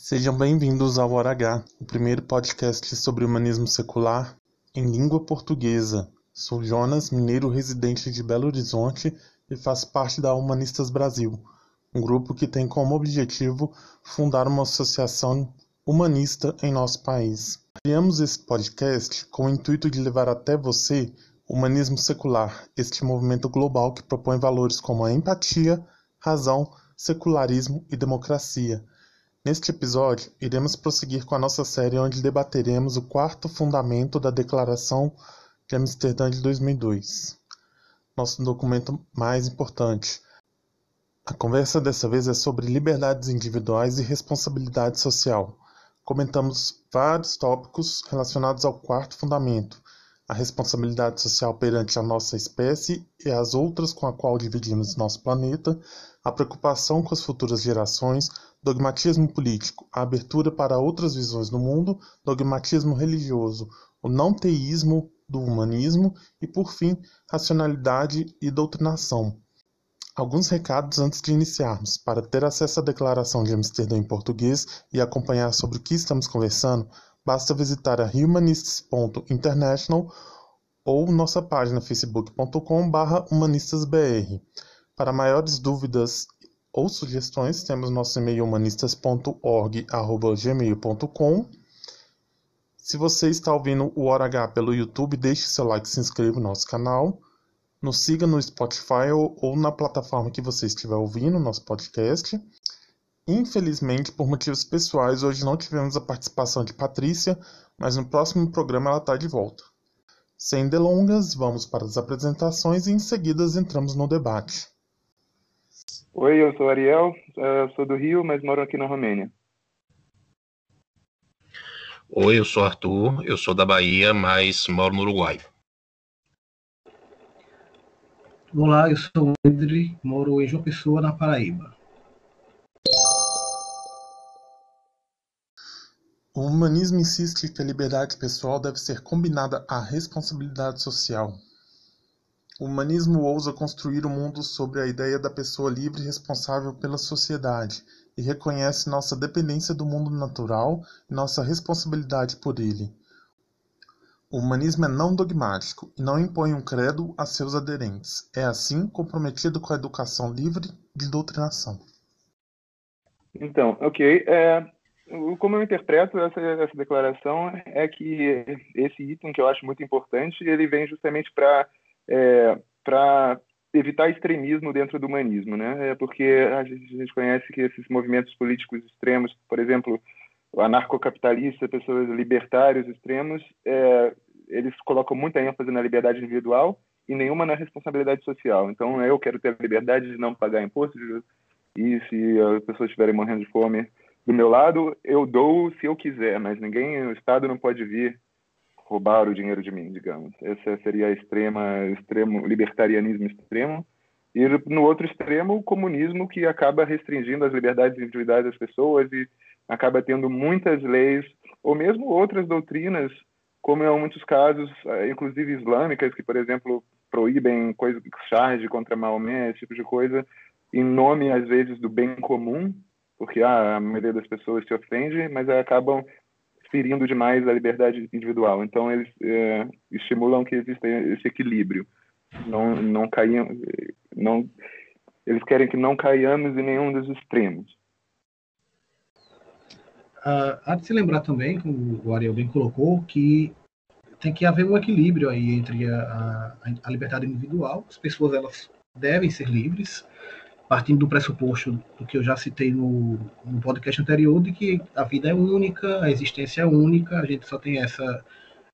Sejam bem-vindos ao Hora H, o primeiro podcast sobre humanismo secular em língua portuguesa. Sou Jonas, mineiro residente de Belo Horizonte e faço parte da Humanistas Brasil, um grupo que tem como objetivo fundar uma associação humanista em nosso país. Criamos esse podcast com o intuito de levar até você o humanismo secular, este movimento global que propõe valores como a empatia, razão, secularismo e democracia Neste episódio, iremos prosseguir com a nossa série onde debateremos o quarto fundamento da Declaração de Amsterdã de 2002, nosso documento mais importante. A conversa dessa vez é sobre liberdades individuais e responsabilidade social. Comentamos vários tópicos relacionados ao quarto fundamento, a responsabilidade social perante a nossa espécie e as outras com a qual dividimos nosso planeta, a preocupação com as futuras gerações, dogmatismo político, a abertura para outras visões do mundo, dogmatismo religioso, o não teísmo do humanismo e, por fim, racionalidade e doutrinação. Alguns recados antes de iniciarmos. Para ter acesso à Declaração de Amsterdã em português e acompanhar sobre o que estamos conversando, basta visitar a humanists.international ou nossa página facebook.com/humanistasbr. Para maiores dúvidas ou sugestões, temos nosso e-mail humanistas.org.gmail.com. Se você está ouvindo o Hora H pelo YouTube, deixe seu like se inscreva no nosso canal. Nos siga no Spotify ou, ou na plataforma que você estiver ouvindo nosso podcast. Infelizmente, por motivos pessoais, hoje não tivemos a participação de Patrícia, mas no próximo programa ela está de volta. Sem delongas, vamos para as apresentações e em seguida entramos no debate. Oi, eu sou Ariel, uh, sou do Rio, mas moro aqui na Romênia. Oi, eu sou Arthur, eu sou da Bahia, mas moro no Uruguai. Olá, eu sou o André, moro em João Pessoa, na Paraíba. O humanismo insiste que a liberdade pessoal deve ser combinada à responsabilidade social. O humanismo ousa construir o mundo sobre a ideia da pessoa livre e responsável pela sociedade, e reconhece nossa dependência do mundo natural e nossa responsabilidade por ele. O humanismo é não dogmático e não impõe um credo a seus aderentes. É, assim, comprometido com a educação livre de doutrinação. Então, ok. É, como eu interpreto essa, essa declaração é que esse item que eu acho muito importante, ele vem justamente para é, para evitar extremismo dentro do humanismo, né? É porque a gente, a gente, conhece que esses movimentos políticos extremos, por exemplo, anarcocapitalista, pessoas libertários extremos, é, eles colocam muita ênfase na liberdade individual e nenhuma na responsabilidade social. Então, eu quero ter a liberdade de não pagar impostos e se as pessoas estiverem morrendo de fome do meu lado, eu dou se eu quiser, mas ninguém, o Estado não pode vir roubar o dinheiro de mim, digamos. Essa seria a extrema, extremo libertarianismo extremo. E no outro extremo, o comunismo que acaba restringindo as liberdades individuais das pessoas e acaba tendo muitas leis, ou mesmo outras doutrinas, como em muitos casos, eh, inclusive islâmicas, que, por exemplo, proíbem coisas, charge contra Maomé, esse tipo de coisa, em nome, às vezes, do bem comum, porque ah, a maioria das pessoas se ofende, mas acabam ferindo demais a liberdade individual. Então, eles é, estimulam que exista esse equilíbrio. Não, não caiam, não, eles querem que não caiamos em nenhum dos extremos. Uh, há de se lembrar também, como o Ariel bem colocou, que tem que haver um equilíbrio aí entre a, a, a liberdade individual. As pessoas elas devem ser livres, partindo do pressuposto do que eu já citei no, no podcast anterior, de que a vida é única, a existência é única, a gente só tem essa,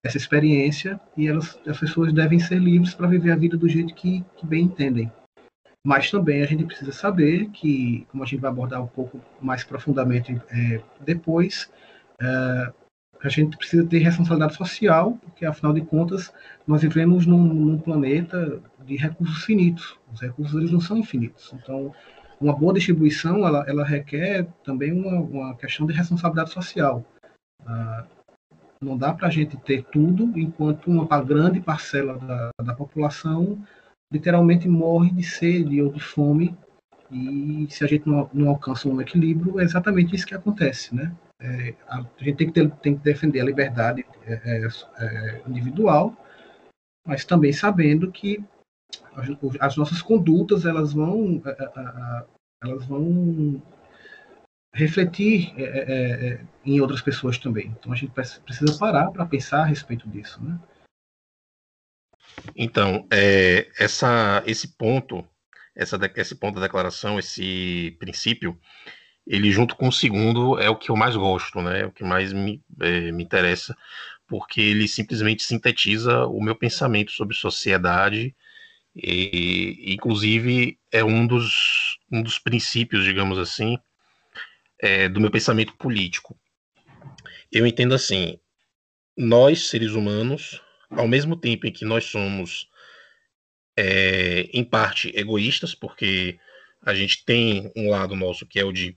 essa experiência e elas, as pessoas devem ser livres para viver a vida do jeito que, que bem entendem. Mas também a gente precisa saber que, como a gente vai abordar um pouco mais profundamente é, depois, é, a gente precisa ter responsabilidade social, porque afinal de contas nós vivemos num, num planeta de recursos finitos. Os recursos eles não são infinitos. Então, uma boa distribuição ela, ela requer também uma, uma questão de responsabilidade social. Ah, não dá para a gente ter tudo enquanto uma grande parcela da, da população literalmente morre de sede ou de fome E se a gente não, não alcança um equilíbrio, é exatamente isso que acontece, né? É, a, gente tem que, ter, tem que defender a liberdade é, é, é individual, mas também sabendo que as, as nossas condutas elas vão é, elas vão refletir em outras pessoas também. Então a gente precisa parar para pensar a respeito disso, né? Então, é, essa, esse ponto, essa, esse ponto da declaração, esse princípio, ele junto com o segundo é o que eu mais gosto, né? É o que mais me, é, me interessa, porque ele simplesmente sintetiza o meu pensamento sobre sociedade e, inclusive, é um dos, um dos princípios, digamos assim, é, do meu pensamento político. Eu entendo assim: nós, seres humanos, ao mesmo tempo em que nós somos, é, em parte, egoístas, porque a gente tem um lado nosso que é o de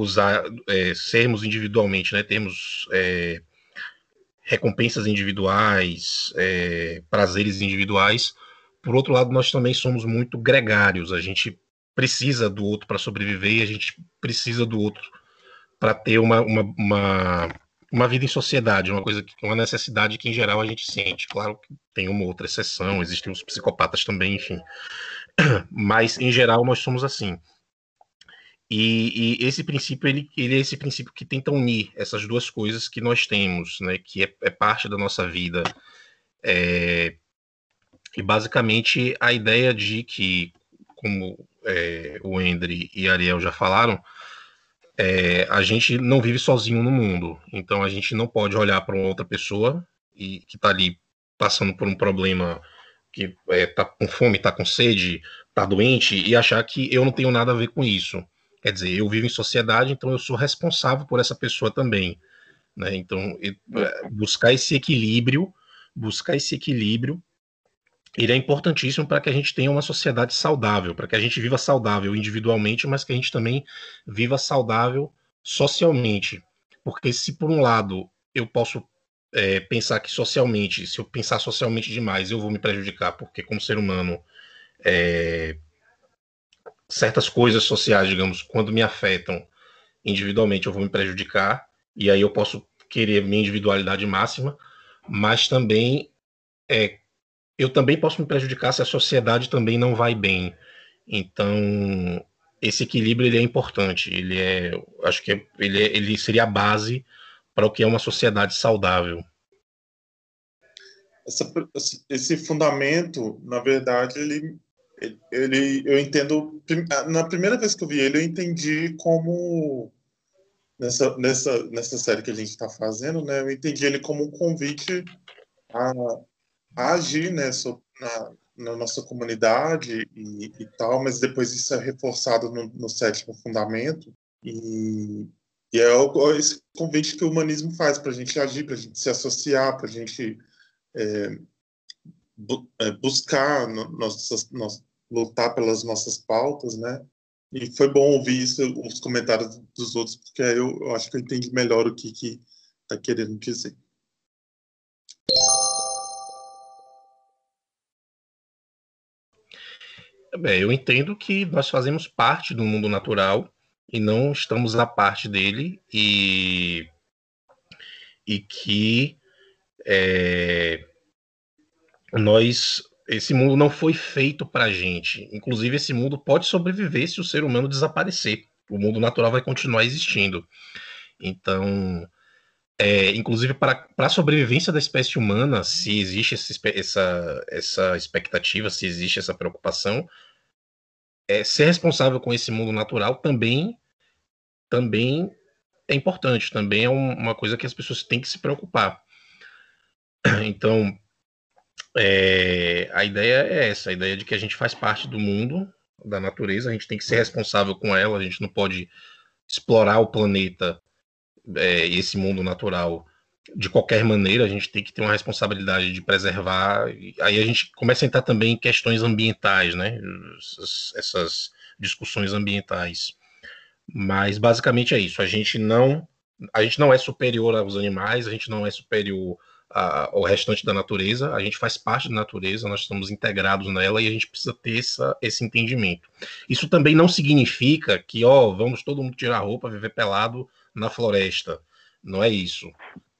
usar, é, sermos individualmente, né, termos é, recompensas individuais, é, prazeres individuais. Por outro lado, nós também somos muito gregários. A gente precisa do outro para sobreviver e a gente precisa do outro para ter uma, uma, uma uma vida em sociedade, uma coisa, uma necessidade que em geral a gente sente. Claro que tem uma outra exceção, existem os psicopatas também, enfim. Mas em geral nós somos assim. E, e, esse princípio ele, ele é esse princípio que tenta unir essas duas coisas que nós temos, né, que é, é parte da nossa vida. É, e basicamente a ideia de que, como é, o Endre e Ariel já falaram, é, a gente não vive sozinho no mundo. Então a gente não pode olhar para outra pessoa e que está ali passando por um problema que está é, com fome, está com sede, está doente e achar que eu não tenho nada a ver com isso. Quer dizer, eu vivo em sociedade, então eu sou responsável por essa pessoa também. Né? Então, é, buscar esse equilíbrio, buscar esse equilíbrio ele é importantíssimo para que a gente tenha uma sociedade saudável, para que a gente viva saudável individualmente, mas que a gente também viva saudável socialmente. Porque se por um lado eu posso é, pensar que socialmente, se eu pensar socialmente demais, eu vou me prejudicar, porque como ser humano, é, certas coisas sociais, digamos, quando me afetam individualmente, eu vou me prejudicar, e aí eu posso querer minha individualidade máxima, mas também é, eu também posso me prejudicar se a sociedade também não vai bem. Então, esse equilíbrio ele é importante. Ele é, acho que ele, é, ele seria a base para o que é uma sociedade saudável. Essa, esse fundamento, na verdade, ele, ele, eu entendo. Na primeira vez que eu vi ele, eu entendi como nessa, nessa, nessa série que a gente está fazendo, né? Eu entendi ele como um convite a a agir né, na, na nossa comunidade e, e, tal, mas depois isso é reforçado no, no sétimo fundamento e, e, é esse convite que o humanismo faz para a gente agir, para a gente se associar, para a gente é, é, buscar no, nossas, no, lutar pelas nossas pautas, né? E foi bom ouvir isso, os comentários dos outros, porque eu, eu acho que eu entendi melhor o que está querendo dizer. É, eu entendo que nós fazemos parte do mundo natural e não estamos à parte dele e, e que é, nós esse mundo não foi feito para a gente. Inclusive esse mundo pode sobreviver se o ser humano desaparecer. O mundo natural vai continuar existindo. Então, é, inclusive para a sobrevivência da espécie humana, se existe essa, essa, essa expectativa, se existe essa preocupação, é, ser responsável com esse mundo natural também, também é importante, também é um, uma coisa que as pessoas têm que se preocupar. Então, é, a ideia é essa, a ideia de que a gente faz parte do mundo, da natureza, a gente tem que ser responsável com ela, a gente não pode explorar o planeta é, esse mundo natural de qualquer maneira, a gente tem que ter uma responsabilidade de preservar. Aí a gente começa a entrar também em questões ambientais, né? Essas, essas, discussões ambientais. Mas basicamente é isso. A gente não, a gente não é superior aos animais, a gente não é superior a, o restante da natureza, a gente faz parte da natureza, nós estamos integrados nela e a gente precisa ter essa, esse entendimento. Isso também não significa que, ó, vamos todo mundo tirar roupa, viver pelado na floresta. Não é isso.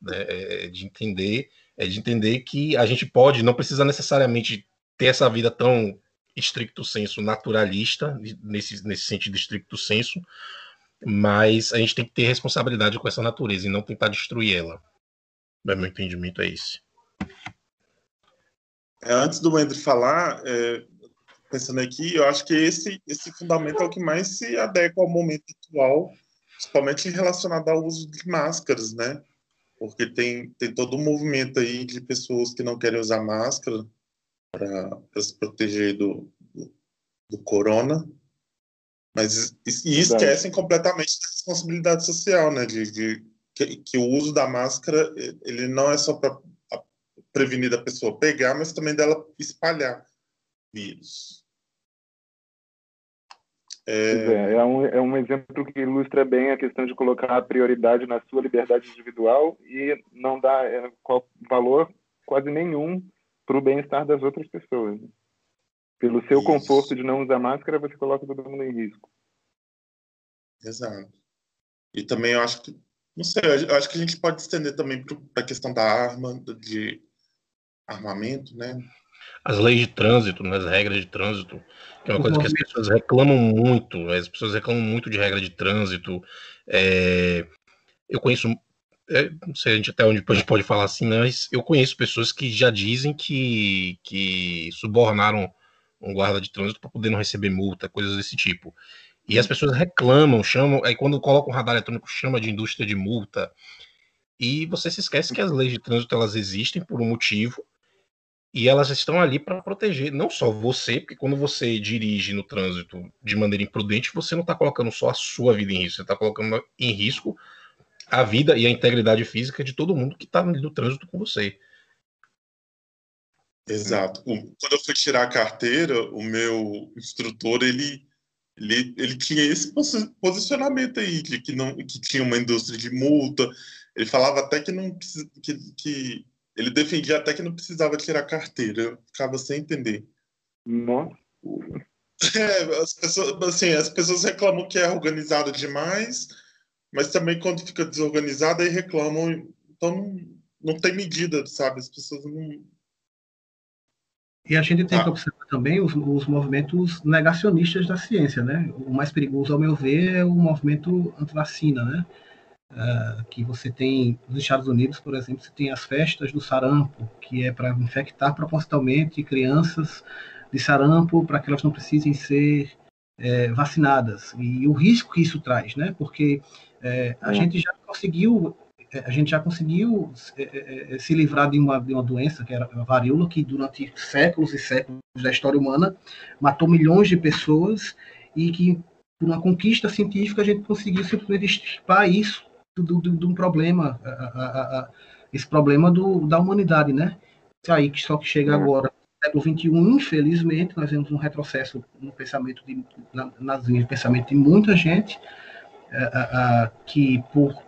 Né? É, é de entender, é de entender que a gente pode, não precisa necessariamente ter essa vida tão estricto senso naturalista, nesse, nesse sentido estricto senso, mas a gente tem que ter responsabilidade com essa natureza e não tentar destruir ela. Mas meu entendimento é esse. É, antes do André falar, é, pensando aqui, eu acho que esse, esse fundamento é o que mais se adequa ao momento atual, principalmente relacionado ao uso de máscaras, né? Porque tem, tem todo um movimento aí de pessoas que não querem usar máscara para se proteger do, do, do corona, mas e esquecem completamente da responsabilidade social, né? De, de que, que, o uso da máscara ele não é só para prevenir da pessoa pegar, mas também dela espalhar vírus. É... É, é, um, é um exemplo que ilustra bem a questão de colocar a prioridade na sua liberdade individual e não dar é, valor quase nenhum para o bem-estar das outras pessoas. Né? Pelo seu Isso. conforto de não usar máscara, você coloca todo mundo em risco. Exato. E também eu acho que, não sei, eu acho que a gente pode estender também para a questão da arma, de armamento, né? As leis de trânsito, né, as regras de trânsito, que é uma coisa que as pessoas reclamam muito, as pessoas reclamam muito de regra de trânsito. É, eu conheço, é, não sei a gente até onde a gente pode falar assim, né, mas eu conheço pessoas que já dizem que, que subornaram um guarda de trânsito para poder não receber multa, coisas desse tipo. E as pessoas reclamam, chamam, aí quando coloca um radar eletrônico, chama de indústria de multa. E você se esquece que as leis de trânsito elas existem por um motivo e elas estão ali para proteger não só você, porque quando você dirige no trânsito de maneira imprudente, você não está colocando só a sua vida em risco, você está colocando em risco a vida e a integridade física de todo mundo que está no trânsito com você. Exato. Quando eu fui tirar a carteira, o meu instrutor, ele, ele, ele tinha esse posicionamento aí, de que, não, que tinha uma indústria de multa. Ele falava até que não que, que ele defendia até que não precisava tirar a carteira. Eu ficava sem entender. Nossa. É, as pessoas, assim, as pessoas reclamam que é organizado demais, mas também quando fica desorganizado aí reclamam. Então não, não tem medida, sabe? As pessoas não e a gente tem ah. que observar também os, os, movimentos negacionistas da ciência, né? O mais perigoso, ao meu ver, é o movimento anti-vacina, né? Uh, que você tem nos Estados Unidos, por exemplo, você tem as festas do sarampo, que é para infectar propositalmente crianças de sarampo para que elas não precisem ser é, vacinadas. E o risco que isso traz, né? Porque é, a é. gente já conseguiu a gente já conseguiu é, é, é, se livrar de uma, de uma doença, que era a varíola, que durante séculos e séculos da história humana matou milhões de pessoas e que, por uma conquista científica, a gente conseguiu simplesmente extirpar isso de um problema, a, a, a, esse problema do, da humanidade, né? Isso aí, que só que chega agora, século XXI, infelizmente, nós vemos um retrocesso no pensamento de, na, nas linhas de pensamento de muita gente, que por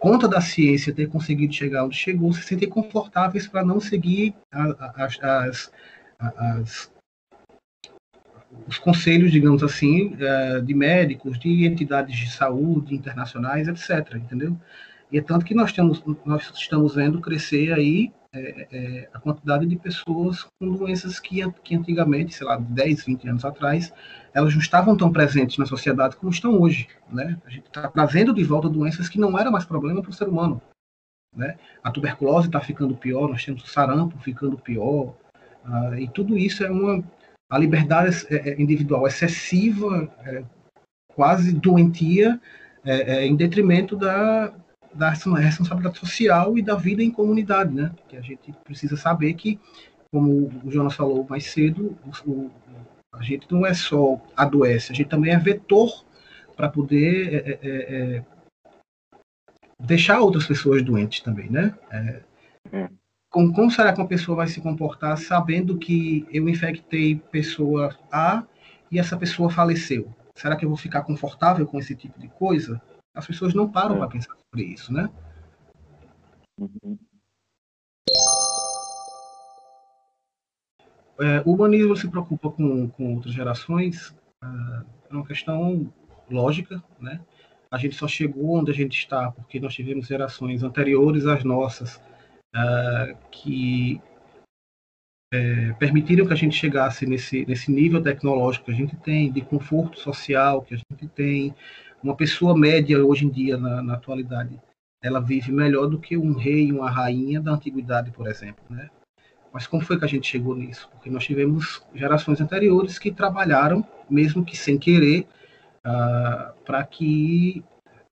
conta da ciência ter conseguido chegar onde chegou, se sentem confortáveis para não seguir as, as, as, os conselhos, digamos assim, é, de médicos, de entidades de saúde internacionais, etc. Entendeu? E é tanto que nós, temos, nós estamos vendo crescer aí é, é, a quantidade de pessoas com doenças que, que antigamente, sei lá, 10, 20 anos atrás, elas não estavam tão presentes na sociedade como estão hoje. Né? A gente está trazendo de volta doenças que não eram mais problema para o ser humano. Né? A tuberculose está ficando pior, nós temos o sarampo ficando pior, uh, e tudo isso é uma. A liberdade é, é, individual excessiva, é, quase doentia, é, em detrimento da, da responsabilidade social e da vida em comunidade, né? Que a gente precisa saber que, como o Jonas falou mais cedo, o, a gente não é só adoece, a gente também é vetor para poder é, é, é, deixar outras pessoas doentes também, né? É, como, como, será que uma pessoa vai se comportar sabendo que eu infectei pessoa A e essa pessoa faleceu? Será que eu vou ficar confortável com esse tipo de coisa? As pessoas não param é. para pensar sobre isso, né? Uhum. É, o humanismo se preocupa com, com outras gerações ah, é uma questão lógica, né? A gente só chegou onde a gente está porque nós tivemos gerações anteriores às nossas ah, que é, permitiram que a gente chegasse nesse, nesse nível tecnológico que a gente tem, de conforto social que a gente tem, uma pessoa média hoje em dia, na, na atualidade, ela vive melhor do que um rei, uma rainha da antiguidade, por exemplo, né? Mas como foi que a gente chegou nisso? Porque nós tivemos gerações anteriores que trabalharam, mesmo que sem querer, uh, para que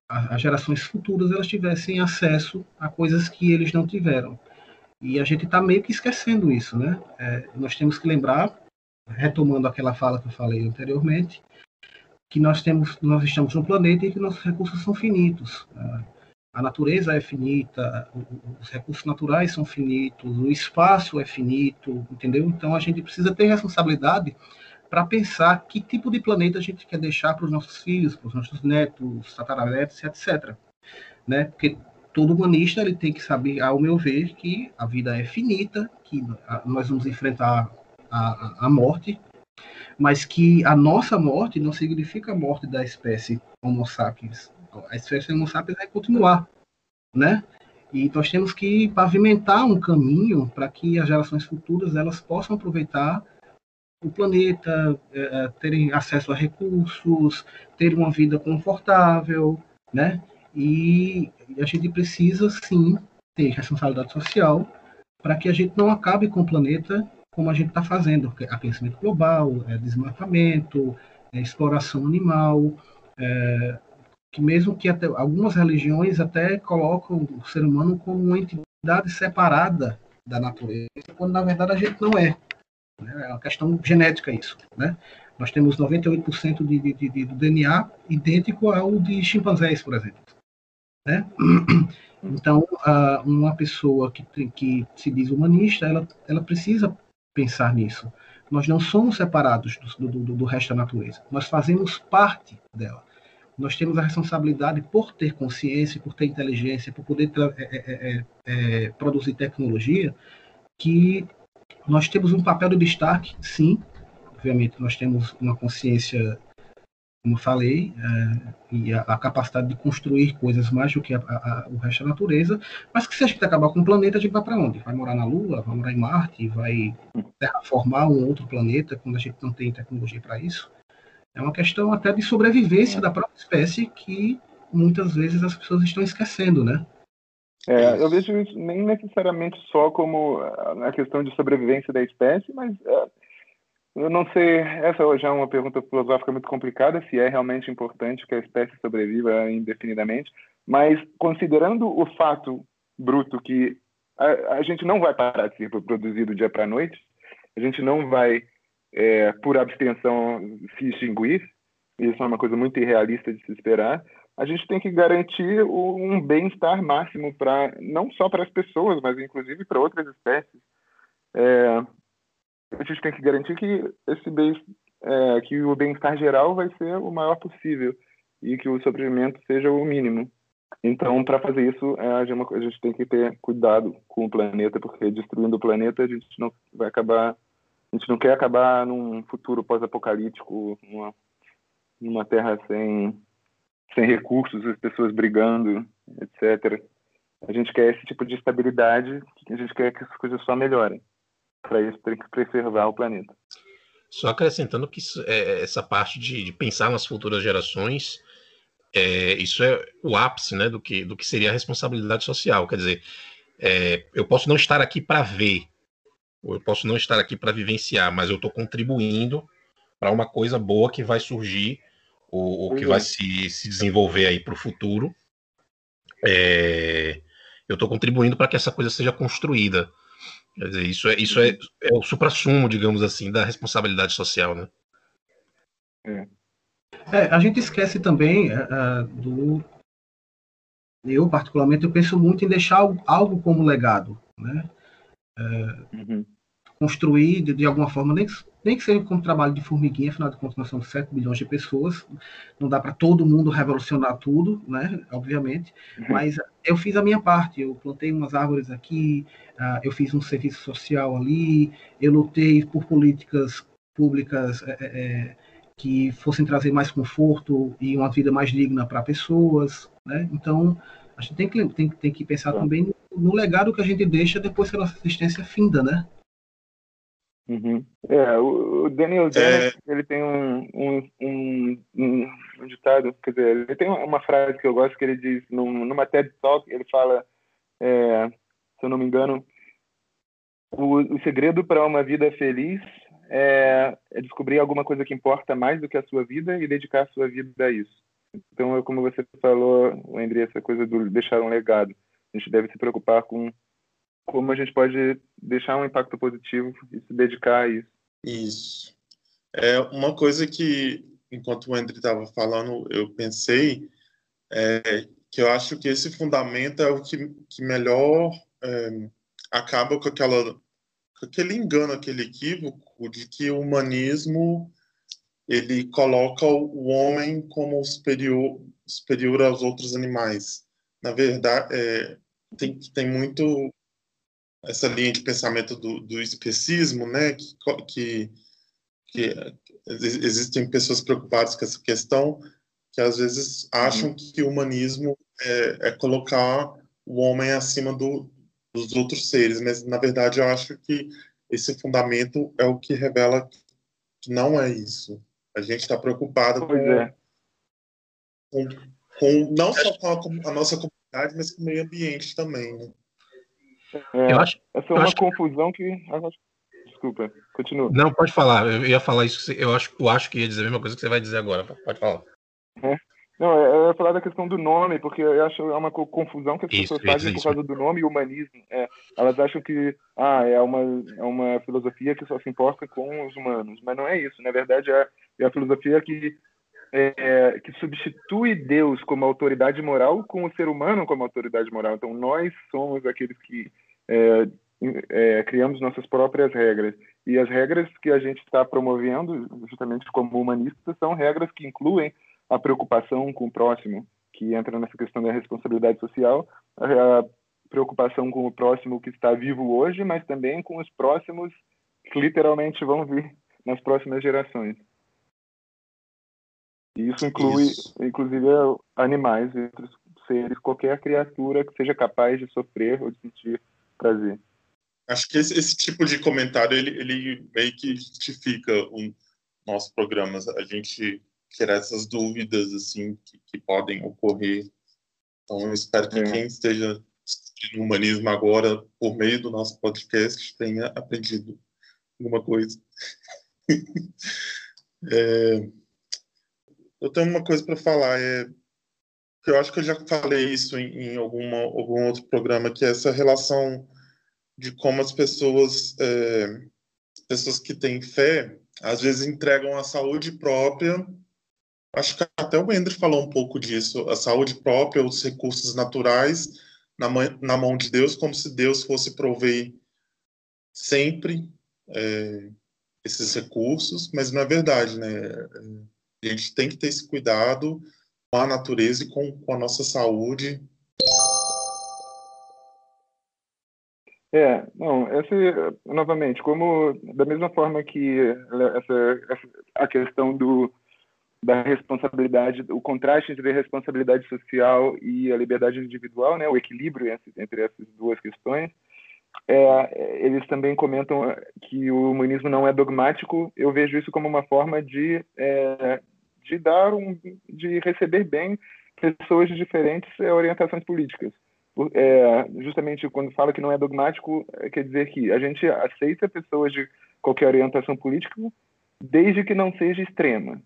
as gerações futuras elas tivessem acesso a coisas que eles não tiveram. E a gente está meio que esquecendo isso, né? É, nós temos que lembrar, retomando aquela fala que eu falei anteriormente, que nós temos, nós estamos num planeta e que nossos recursos são finitos. Uh, a natureza é finita, os recursos naturais são finitos, o espaço é finito, entendeu? Então a gente precisa ter responsabilidade para pensar que tipo de planeta a gente quer deixar para os nossos filhos, para os nossos netos, tataranetos, etc. Né? Porque todo humanista ele tem que saber, ao meu ver, que a vida é finita, que nós vamos enfrentar a, a morte, mas que a nossa morte não significa a morte da espécie Homo sapiens, a espécie Homo sapiens vai continuar, né? E nós temos que pavimentar um caminho para que as gerações futuras elas possam aproveitar o planeta, é, é terem acesso a recursos, ter uma vida confortável, né? E a gente precisa sim ter responsabilidade social para que a gente não acabe com o planeta como a gente está fazendo, aquecimento global, é, desmatamento, é, exploração animal, é, que mesmo que até, algumas religiões até colocam o ser humano como uma entidade separada da natureza, quando na verdade a gente não é. Né? É uma questão genética isso. Né? Nós temos 98% de, de, de, do DNA idêntico ao de chimpanzés, por exemplo. Né? Então, uma pessoa que, que se diz humanista, ela, ela precisa pensar nisso. Nós não somos separados do, do, do resto da natureza. Nós fazemos parte dela nós temos a responsabilidade por ter consciência, por ter inteligência, por poder é é, é, é, produzir tecnologia, que nós temos um papel de destaque, sim. Obviamente, nós temos uma consciência, como falei, é, e a, a, capacidade de construir coisas mais do que a, a, o resto da natureza, mas que se a gente acabar com o planeta, a gente vai para onde? Vai morar na Lua, vai morar em Marte, vai terraformar um outro planeta quando a gente não tem tecnologia para isso? É uma questão até de sobrevivência é. da própria espécie que muitas vezes as pessoas estão esquecendo, né? É, eu vejo isso nem necessariamente só como a questão de sobrevivência da espécie, mas é, eu não sei, essa já é uma pergunta filosófica muito complicada, se é realmente importante que a espécie sobreviva indefinidamente, mas considerando o fato bruto que a, a gente não vai parar de ser produzido dia para noite, a gente não vai é, por abstenção se extinguir, isso é uma coisa muito irrealista de se esperar, a gente tem que garantir um bem-estar máximo para não só para as pessoas, mas inclusive para outras espécies. É, a gente tem que garantir que esse bem, é, que o bem-estar geral vai ser o maior possível e que o sofrimento seja o mínimo. Então, para fazer isso, é, a gente tem que ter cuidado com o planeta, porque destruindo o planeta a gente não vai acabar a gente não quer acabar num futuro pós-apocalíptico, numa, numa terra sem, sem recursos, as pessoas brigando, etc. A gente quer esse tipo de estabilidade, a gente quer que as coisas só melhorem. Para isso, tem que preservar o planeta. Só acrescentando que isso, é, essa parte de, de, pensar nas futuras gerações, é, isso é o ápice né, do, que, do que seria a responsabilidade social. Quer dizer, é, eu posso não estar aqui para ver, eu posso não estar aqui para vivenciar, mas eu estou contribuindo para uma coisa boa que vai surgir, ou, ou que vai se, se desenvolver aí para o futuro. É, eu estou contribuindo para que essa coisa seja construída. Quer dizer, isso é, isso é, é o supra-sumo, digamos assim, da responsabilidade social, né? É. É, a gente esquece também uh, do. Eu, particularmente, eu penso muito em deixar algo como legado. Né? uhum. construir de, de, alguma forma, nem nem que seja como trabalho de formiguinha, afinal de contas nós somos 7 bilhões de pessoas, não dá para todo mundo revolucionar tudo, né, obviamente, uhum. mas eu fiz a minha parte, eu plantei umas árvores aqui, uh, eu fiz um serviço social ali, eu lutei por políticas públicas é, é, que fossem trazer mais conforto e uma vida mais digna para pessoas, né, então a gente tem que, tem, tem que pensar também no legado que a gente deixa depois que a nossa existência finda, né? Uhum. É, o Daniel. Dennett, é... ele tem um, um, um, um, ditado, quer dizer, ele tem uma frase que eu gosto que ele diz, num, numa TED Talk, ele fala, é, se eu não me engano, o, o segredo para uma vida feliz é, é, descobrir alguma coisa que importa mais do que a sua vida e dedicar a sua vida a isso. Então, como você falou, André, essa coisa do deixar um legado. A gente deve se preocupar com como a gente pode deixar um impacto positivo e se dedicar a isso. Isso. É uma coisa que, enquanto o André estava falando, eu pensei é, que eu acho que esse fundamento é o que, que melhor é, acaba com aquela com aquele engano, aquele equívoco de que o humanismo ele coloca o homem como superior superior aos outros animais. Na verdade, é, tem tem muito essa linha de pensamento do, do especismo, né, que, que, que, existem pessoas preocupadas com essa questão, que às vezes acham uhum. que o humanismo é, é, colocar o homem acima do, dos outros seres, mas na verdade eu acho que esse fundamento é o que revela que não é isso. A gente está preocupado com, é. com, com, não só com a, a, nossa comunidade, mas com o meio ambiente também. Né? É, eu acho, essa é uma confusão que... que... Desculpa, continua. Não, pode falar. Eu ia falar isso. Eu acho, eu acho que ia dizer a mesma coisa que você vai dizer agora. Pode falar. É. Não, eu ia falar da questão do nome, porque eu acho é uma confusão que as isso, pessoas fazem por causa do nome e humanismo. É, elas acham que ah, é, uma, é uma filosofia que só se importa com os humanos, mas não é isso. Na verdade, é, é a filosofia que, é, que substitui Deus como autoridade moral com o ser humano como autoridade moral. Então, nós somos aqueles que é, é, criamos nossas próprias regras. E as regras que a gente está promovendo, justamente como humanistas, são regras que incluem a preocupação com o próximo, que entra nessa questão da responsabilidade social, a preocupação com o próximo que está vivo hoje, mas também com os próximos que literalmente vão vir nas próximas gerações. E isso inclui, isso. inclusive, animais e outros seres, qualquer criatura que seja capaz de sofrer ou de sentir prazer. Acho que esse, esse tipo de comentário ele, ele meio que justifica o nosso programa. A gente tirar essas dúvidas assim que, que podem ocorrer. Então, eu espero que é. quem esteja no humanismo agora, por meio do nosso podcast, tenha aprendido alguma coisa. é, eu tenho uma coisa para falar. É, eu acho que eu já falei isso em, em alguma, algum outro programa, que é essa relação de como as pessoas, é, pessoas que têm fé, às vezes entregam a saúde própria. Acho que até o Ender falou um pouco disso, a saúde própria, os recursos naturais na, na mão de Deus, como se Deus fosse prover sempre é, esses recursos, mas não é verdade, né? A gente tem que ter esse cuidado com a natureza e com, com a nossa saúde. É, não, essa, novamente, como da mesma forma que essa, essa, a questão do, da responsabilidade, o contraste entre a responsabilidade social e a liberdade individual, né, o equilíbrio entre essas duas questões, é, eles também comentam que o humanismo não é dogmático. Eu vejo isso como uma forma de, é, de dar um, de receber bem pessoas de diferentes é, orientações políticas. É, justamente quando fala que não é dogmático, é, quer dizer que a gente aceita pessoas de qualquer orientação política, desde que não seja extrema.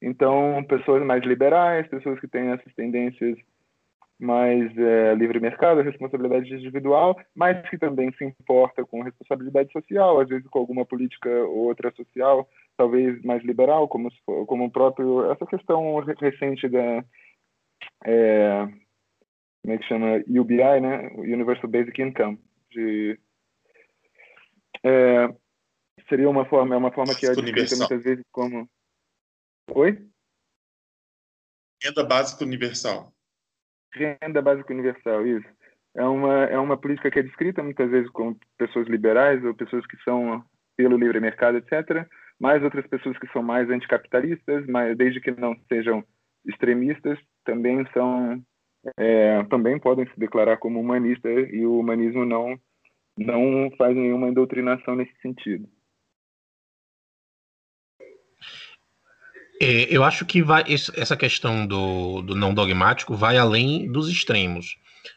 Então, pessoas mais liberais, pessoas que têm essas tendências mais é, livre mercado, responsabilidade individual, mas que também se importa com responsabilidade social, às vezes com alguma política ou outra social, talvez mais liberal, como como o próprio essa questão recente da é, como é que chama UBI, né, Universal Basic Income, de é, seria uma forma, é uma forma que é descrita muitas vezes como. Oi? Renda básica universal. Renda básica universal, isso. É uma, é uma política que é descrita muitas vezes como pessoas liberais ou pessoas que são pelo livre mercado, etc. Mas outras pessoas que são mais anticapitalistas, mas desde que não sejam extremistas, também são é, também podem se declarar como humanistas e o humanismo não não faz nenhuma doutrinação nesse sentido. É, eu acho que vai, essa questão do, do, não dogmático vai além dos extremos.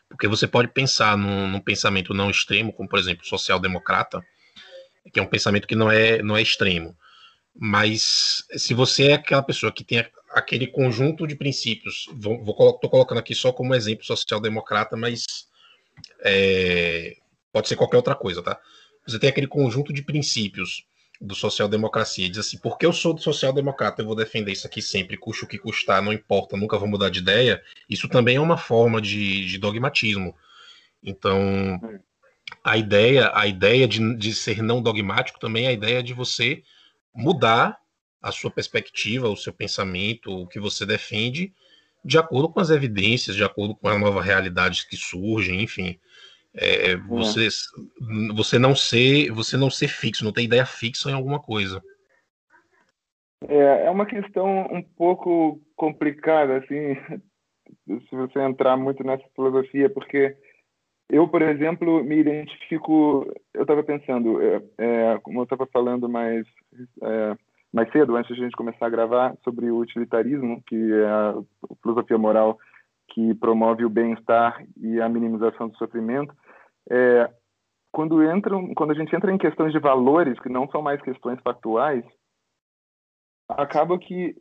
Porque você pode pensar num, num pensamento não extremo, como por exemplo social-democrata, que é um pensamento que não é, não é extremo. Mas se você é aquela pessoa que tem aquele conjunto de princípios, vou, vou tô colocando aqui só como exemplo social-democrata, mas é, pode ser qualquer outra coisa, tá? Você tem aquele conjunto de princípios do social-democracia, diz assim, porque eu sou social-democrata, eu vou defender isso aqui sempre, custe o que custar, não importa, nunca vou mudar de ideia, isso também é uma forma de, de dogmatismo. Então, a ideia, a ideia de, de ser não dogmático também é a ideia de você mudar a sua perspectiva, o seu pensamento, o que você defende, de acordo com as evidências, de acordo com as novas realidades que surgem, enfim. É, uhum. você, você não ser você não ser fixo, não ter ideia fixa em alguma coisa. É, é uma questão um pouco complicada, assim, se você entrar muito nessa filosofia, porque eu, por exemplo, me identifico. Eu estava pensando, é, é, como eu estava falando mais é, mais cedo, antes de a gente começar a gravar, sobre o utilitarismo, que é a filosofia moral que promove o bem-estar e a minimização do sofrimento, é, quando, entram, quando a gente entra em questões de valores, que não são mais questões factuais, acaba que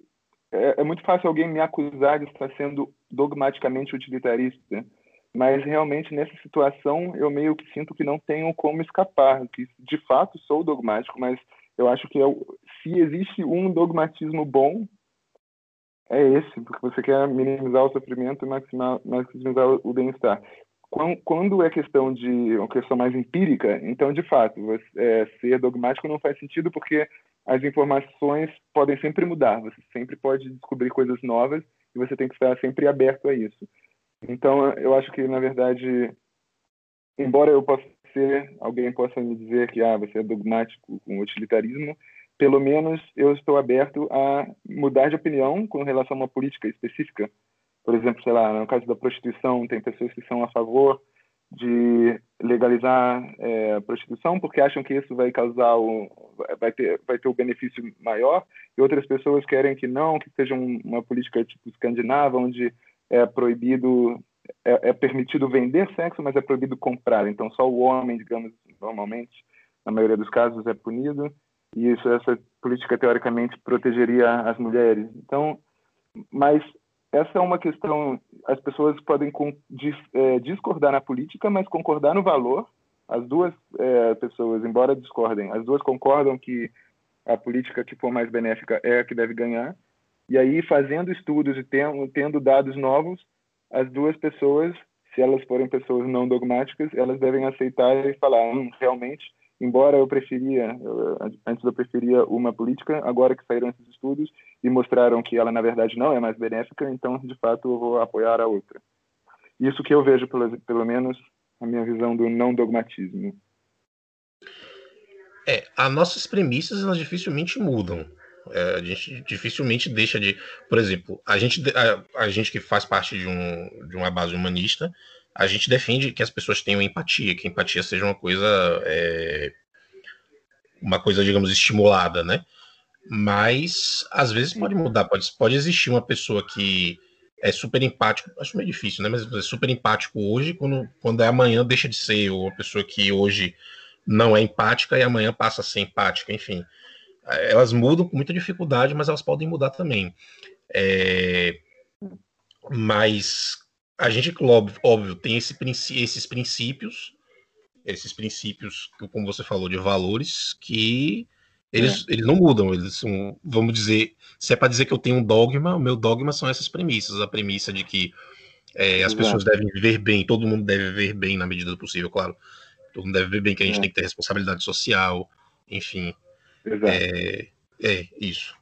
é, é muito fácil alguém me acusar de estar sendo dogmaticamente utilitarista, mas realmente nessa situação eu meio que sinto que não tenho como escapar, que de fato sou dogmático, mas eu acho que eu, é se existe um dogmatismo bom, é esse, porque você quer minimizar o sofrimento e maximizar o bem-estar. Quando é questão de uma questão mais empírica, então de fato você, é, ser dogmático não faz sentido porque as informações podem sempre mudar. Você sempre pode descobrir coisas novas e você tem que estar sempre aberto a isso. Então eu acho que na verdade, embora eu possa ser, alguém possa me dizer que ah você é dogmático com utilitarismo, pelo menos eu estou aberto a mudar de opinião com relação a uma política específica por exemplo, sei lá, no caso da prostituição, tem pessoas que são a favor de legalizar é, a prostituição porque acham que isso vai causar o vai ter vai ter o benefício maior e outras pessoas querem que não que seja uma política tipo escandinava onde é proibido é, é, permitido vender sexo mas é proibido comprar. Então só o homem digamos normalmente na maioria dos casos é punido e isso essa política teoricamente protegeria as mulheres. Então mas essa é uma questão. As pessoas podem é, discordar na política, mas concordar no valor. As duas é, pessoas, embora discordem, as duas concordam que a política que for mais benéfica é a que deve ganhar. E aí, fazendo estudos e tendo, tendo dados novos, as duas pessoas, se elas forem pessoas não dogmáticas, elas devem aceitar e falar: hum, realmente embora eu preferia, antes eu preferia uma política, agora que saíram esses estudos e mostraram que ela na verdade não é mais benéfica, então de fato eu vou apoiar a outra. Isso que eu vejo, pelo, pelo menos, a minha visão do não dogmatismo. É, as nossas premissas elas dificilmente mudam. É, a gente dificilmente deixa de, por exemplo, a gente, a, a gente que faz parte de, um, de uma base humanista, a gente defende que as pessoas tenham empatia, que empatia seja uma coisa, é, uma coisa, digamos, estimulada, né? Mas às vezes pode mudar, pode, pode existir uma pessoa que é super empático, acho meio difícil, né? Mas é super empático hoje, quando, quando é amanhã deixa de ser, ou uma pessoa que hoje não é empática e amanhã passa a ser empática, enfim. Elas mudam com muita dificuldade, mas elas podem mudar também. É, mas a gente, óbvio, óbvio tem esse, esses princípios, esses princípios, como você falou, de valores, que eles, é. eles não mudam. Eles são, vamos dizer, se é para dizer que eu tenho um dogma, o meu dogma são essas premissas. A premissa de que é, as pessoas devem viver bem, todo mundo deve viver bem na medida do possível, claro. Todo mundo deve viver bem, que a gente é. tem que ter responsabilidade social, enfim. Exato. É, é isso.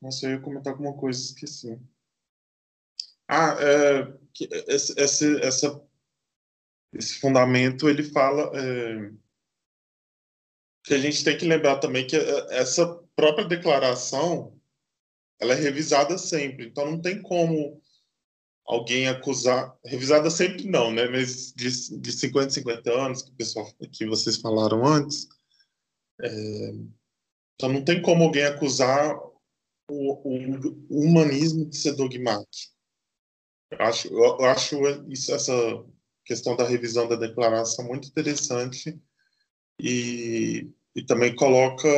Nossa, eu ia comentar alguma coisa, esqueci. Ah, é, esse, esse, essa, esse fundamento, ele fala é, que a gente tem que lembrar também que é, essa própria declaração, ela é revisada sempre. Então, não tem como alguém acusar... Revisada sempre não, né? Mas de, de 50 em 50 anos, que, pessoal, que vocês falaram antes... É, então, não tem como alguém acusar o, o, humanismo de ser dogmático. Eu acho, eu acho isso, essa questão da revisão da declaração muito interessante e, e também coloca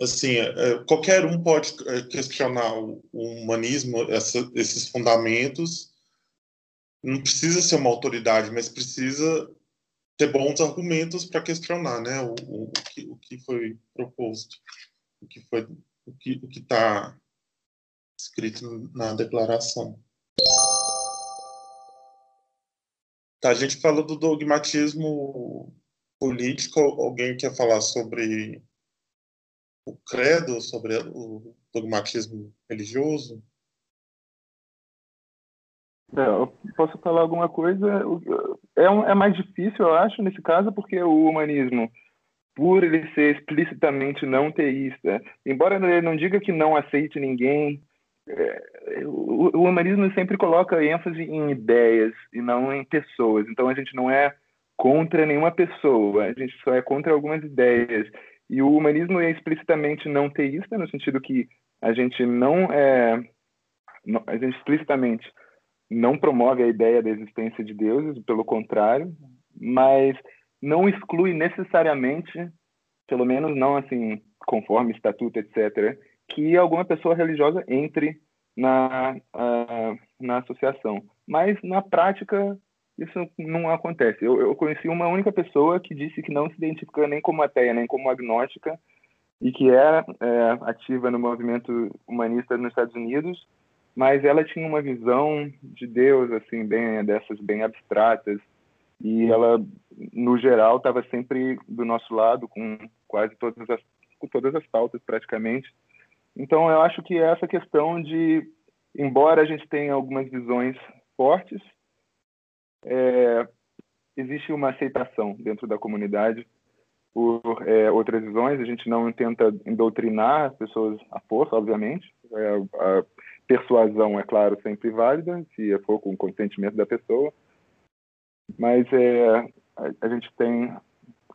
assim é, qualquer um pode é, questionar o humanismo essa, esses fundamentos não precisa ser uma autoridade mas precisa ter bons argumentos para questionar né o, o, o, que, o que foi proposto o que foi o que o que está escrito na declaração. Tá, a gente falou do dogmatismo político. Alguém quer falar sobre o credo, sobre o dogmatismo religioso? É, eu posso falar alguma coisa? É, um, é mais difícil, eu acho, nesse caso, porque o humanismo por ele ser explicitamente não teísta, embora ele não diga que não aceite ninguém, é, o, o humanismo sempre coloca ênfase em ideias e não em pessoas. Então a gente não é contra nenhuma pessoa, a gente só é contra algumas ideias. E o humanismo é explicitamente não teísta, no sentido que a gente não é. A gente explicitamente não promove a ideia da existência de deuses, pelo contrário, mas não exclui necessariamente, pelo menos não assim, conforme estatuto, etc., que alguma pessoa religiosa entre na, uh, na associação. Mas, na prática, isso não acontece. Eu, eu, conheci uma única pessoa que disse que não se identifica nem como ateia, nem como agnóstica, e que era é, ativa no movimento humanista nos Estados Unidos, mas ela tinha uma visão de Deus, assim, bem dessas bem abstratas, e ela no geral estava sempre do nosso lado com quase todas as com todas as pautas praticamente. Então eu acho que essa questão de embora a gente tenha algumas visões fortes é, existe uma aceitação dentro da comunidade por é, outras visões. A gente não tenta doutrinar as pessoas à força obviamente. É, a persuasão é claro sempre válida se for com o consentimento da pessoa mas é, a, a, gente tem,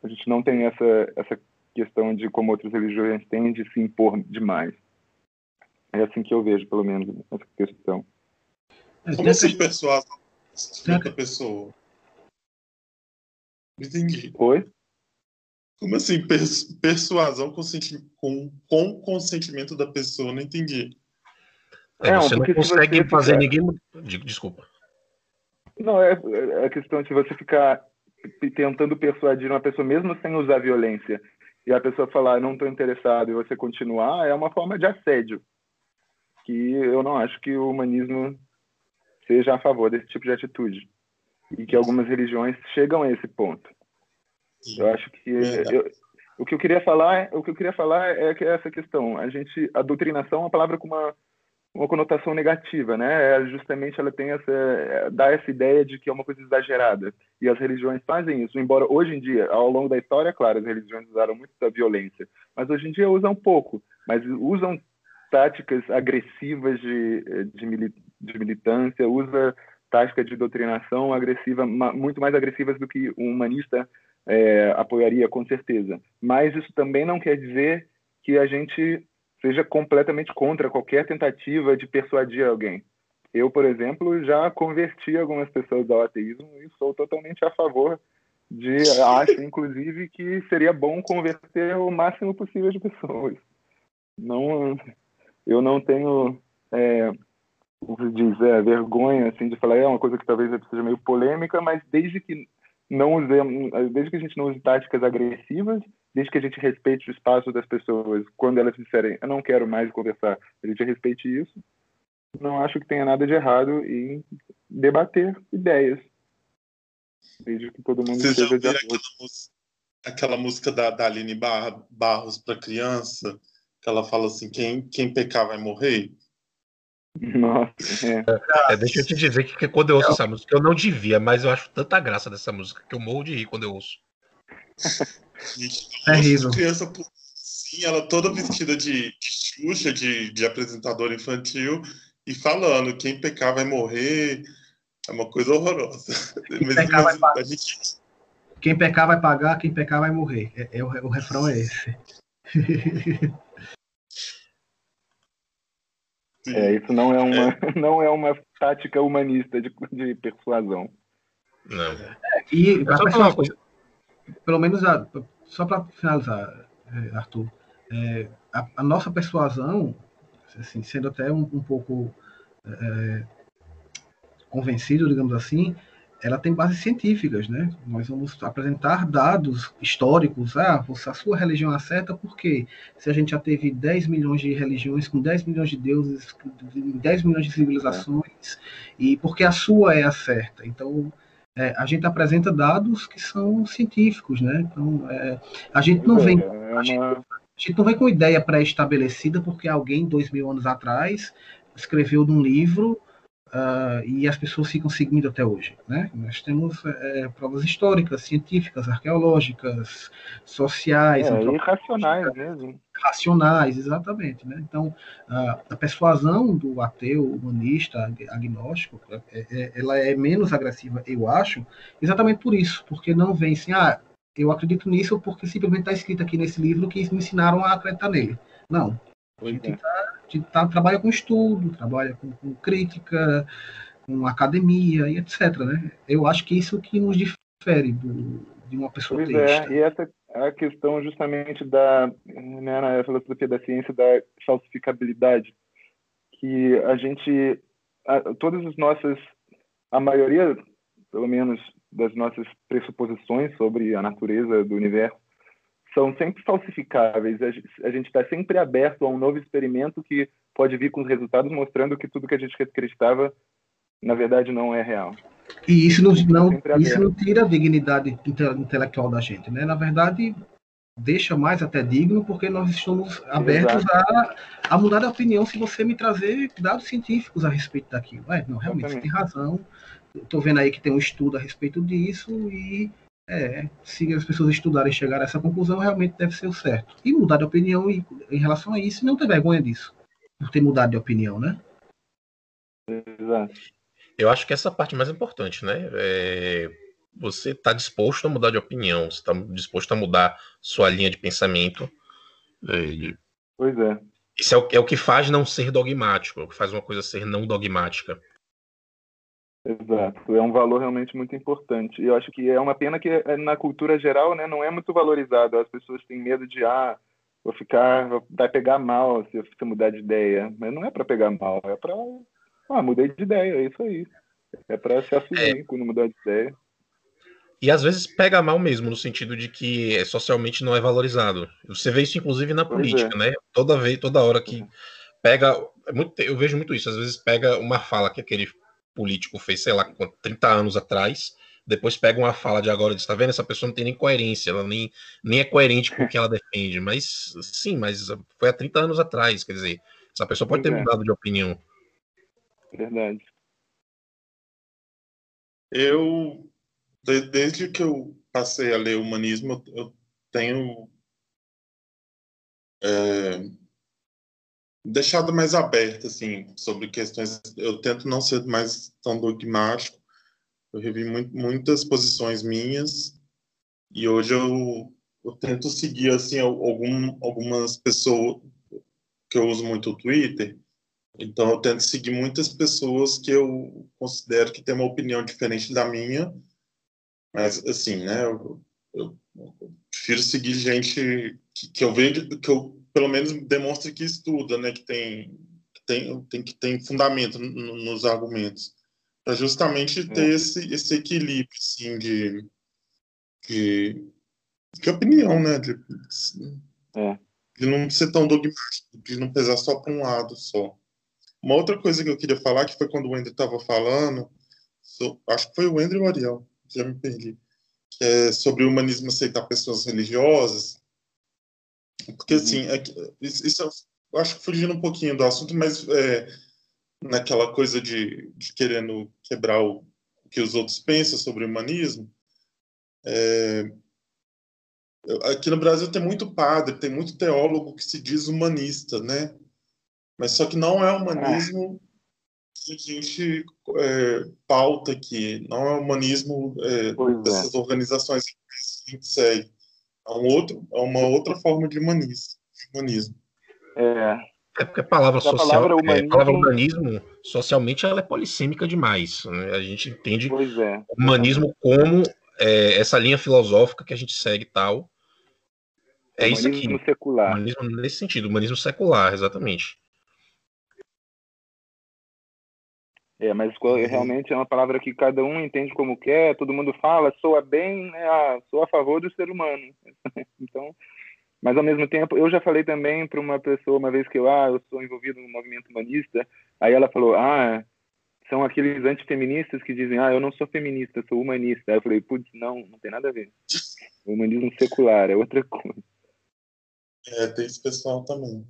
a gente não tem essa, essa questão de como outras religiões têm de se impor demais. É assim que eu vejo, pelo menos, essa questão. É, como assim persuasão outra pessoa? Entendi. Oi? Como assim persuasão com, com consentimento da pessoa? Não entendi. É, você não consegue você fazer ficar... ninguém. Desculpa. Não, é, é a questão de você ficar tentando persuadir uma pessoa, mesmo sem usar violência, e a pessoa falar, não estou interessado, e você continuar, é uma forma de assédio. Que eu não acho que o humanismo seja a favor desse tipo de atitude. E que algumas religiões chegam a esse ponto. Eu acho que. Eu, o que eu queria falar, o que eu queria falar é que é essa questão. A gente, a doutrinação é uma palavra com uma uma conotação negativa, né? É justamente ela tem essa é, dá essa ideia de que é uma coisa exagerada e as religiões fazem isso. Embora hoje em dia, ao longo da história, claro, as religiões usaram muito da violência, mas hoje em dia usam pouco, mas usam táticas agressivas de, de, de militância, usa tática de doutrinação agressiva, muito mais agressivas do que um humanista é, apoiaria, com certeza. Mas isso também não quer dizer que a gente seja completamente contra qualquer tentativa de persuadir alguém. Eu, por exemplo, já converti algumas pessoas ao ateísmo e sou totalmente a favor de, acho inclusive que seria bom converter o máximo possível de pessoas. Não, eu não tenho, é, como diz, é, vergonha assim de falar é uma coisa que talvez seja meio polêmica, mas desde que não usemos, desde que a gente não use táticas agressivas desde que a gente respeite o espaço das pessoas, quando elas disserem, eu não quero mais conversar, a gente respeite isso, não acho que tenha nada de errado em debater ideias. Desde que todo mundo Vocês esteja de acordo. Aquela música, aquela música da, da Aline Barros para criança, que ela fala assim: quem, quem pecar vai morrer? Nossa, é. é. deixa eu te dizer que, que quando eu ouço essa música, eu não devia, mas eu acho tanta graça dessa música que eu morro de rir quando eu ouço. Terrível. criança sim, ela toda vestida de, de Xuxa, de, de apresentadora infantil, e falando: quem pecar vai morrer. É uma coisa horrorosa. Quem, pecar, vai pagar. Gente... quem pecar vai pagar, quem pecar vai morrer. É, é o, o refrão é esse. É, isso não é uma, é. não é uma tática humanista de, de persuasão. Não. É, e pessoa, coisa... pelo menos a, só para finalizar, é, Arthur, é, a, a, nossa persuasão, assim, sendo até um, um pouco é, convencido, digamos assim, ela tem bases científicas, né? Nós vamos apresentar dados históricos. Ah, a sua religião é certa porque se a gente já teve 10 milhões de religiões com 10 milhões de deuses, 10 milhões de civilizações, e porque a sua é a certa. Então, é, a gente apresenta dados que são científicos, né? Então, é, a gente não vem... É a gente, a gente não vem com ideia pré-estabelecida porque alguém, dois mil anos atrás, escreveu num livro Uh, e as pessoas ficam seguindo até hoje. Né? Nós temos é, provas históricas, científicas, arqueológicas, sociais, é, e racionais mesmo. Racionais, exatamente. Né? Então, a persuasão do ateu, humanista, agnóstico, é, é, ela é menos agressiva, eu acho, exatamente por isso, porque não vem assim, ah, eu acredito nisso porque simplesmente está escrito aqui nesse livro que me ensinaram a acreditar nele. Não. A gente gente tá, trabalha com estudo, trabalha com, com, crítica, com academia e etc. Né? Eu acho que isso que nos difere do, de uma pessoa pois É, e essa é a questão justamente da né, na filosofia da ciência da falsificabilidade, que a gente, a, todas as nossas, a maioria, pelo menos, das nossas pressuposições sobre a natureza do universo são sempre falsificáveis. A gente está sempre aberto a um novo experimento que pode vir com os resultados mostrando que tudo que a gente acreditava, na verdade, não é real. E isso não, não isso não tira a dignidade intelectual da gente, né? Na verdade, deixa mais até digno, porque nós estamos abertos a, a, mudar de opinião se você me trazer dados científicos a respeito daquilo. É, não, realmente, você tem razão. Estou vendo aí que tem um estudo a respeito disso e é, se as pessoas estudarem e chegarem a essa conclusão, realmente deve ser o certo. E mudar de opinião em, em relação a isso, não ter vergonha disso, por ter mudado de opinião, né? Exato. Eu acho que essa é a parte mais importante, né? É, você está disposto a mudar de opinião, você está disposto a mudar sua linha de pensamento. É, pois é. Isso é o, é o que faz não ser dogmático, é o que faz uma coisa ser não dogmática. Exato, é um valor realmente muito importante. E eu acho que é uma pena que eh, na cultura geral, né, não é muito valorizado. As pessoas têm medo de ah, vou ficar, vai pegar mal se você mudar de ideia. Mas não é para pegar mal, é para ah, mudei de ideia, é isso aí. É para se assumir é. quando mudar de ideia. E às vezes pega mal mesmo, no sentido de que socialmente não é valorizado. Você vê isso inclusive na política, é. né? Toda vez, toda hora que pega, é eu vejo muito isso. Às vezes pega uma fala que aquele político fez, sei lá, 30 anos atrás, depois pega uma fala de agora e diz, tá vendo? Essa pessoa não tem nem coerência, ela nem, nem é coerente com o que ela defende. Mas sim, mas foi há 30 anos atrás, quer dizer, essa pessoa pode ter é. mudado de opinião. Verdade. Eu, desde que eu passei a ler humanismo, eu tenho é, deixado mais aberto assim sobre questões. Eu tento não ser mais tão dogmático. Eu revi muito, muitas posições minhas e hoje eu, eu tento seguir assim algum, algumas pessoas que eu uso muito o Twitter. Então eu tento seguir muitas pessoas que eu considero que têm uma opinião diferente da minha. Mas assim, né? Eu, eu, eu prefiro seguir gente que, que eu vejo que eu pelo menos demonstra que estuda, né, que tem que tem, tem que tem fundamento nos argumentos, para justamente ter é. esse, esse equilíbrio, assim, de, de, de opinião, né, de, é. de não ser tão dogmático, de não pesar só para um lado só. Uma outra coisa que eu queria falar, que foi quando o André estava falando, so, acho que foi o André e o Ariel, já me perdi. Que é sobre o humanismo aceitar pessoas religiosas. Porque, uhum. assim, é, isso eu acho que fugindo um pouquinho do assunto, mas é, naquela coisa de, de querendo quebrar o, o, que os outros pensam sobre o humanismo. É, aqui no Brasil tem muito padre, tem muito teólogo que se diz humanista, né? Mas só que não é humanismo que a gente é, pauta aqui, não é humanismo é, é, dessas organizações que a gente segue. É, um outro, é uma outra forma de humanismo. De humanismo. É, é porque a palavra social, a palavra humanismo, é, a palavra humanismo socialmente ela é polissêmica demais. Né? A gente entende é. humanismo como é, essa linha filosófica que a gente segue tal. É isso aqui. secular. Humanismo nesse sentido, humanismo secular, exatamente. É, mas realmente é uma palavra que cada um entende como quer, todo mundo fala, soa bem, né? ah, sou a favor do ser humano. então, mas ao mesmo tempo, eu já falei também para uma pessoa uma vez que eu, ah, eu sou envolvido no movimento humanista, aí ela falou, ah, são aqueles antifeministas que dizem, ah, eu não sou feminista, sou humanista. Aí eu falei, putz, não, não tem nada a ver. O humanismo secular é outra coisa. É, tem esse pessoal também.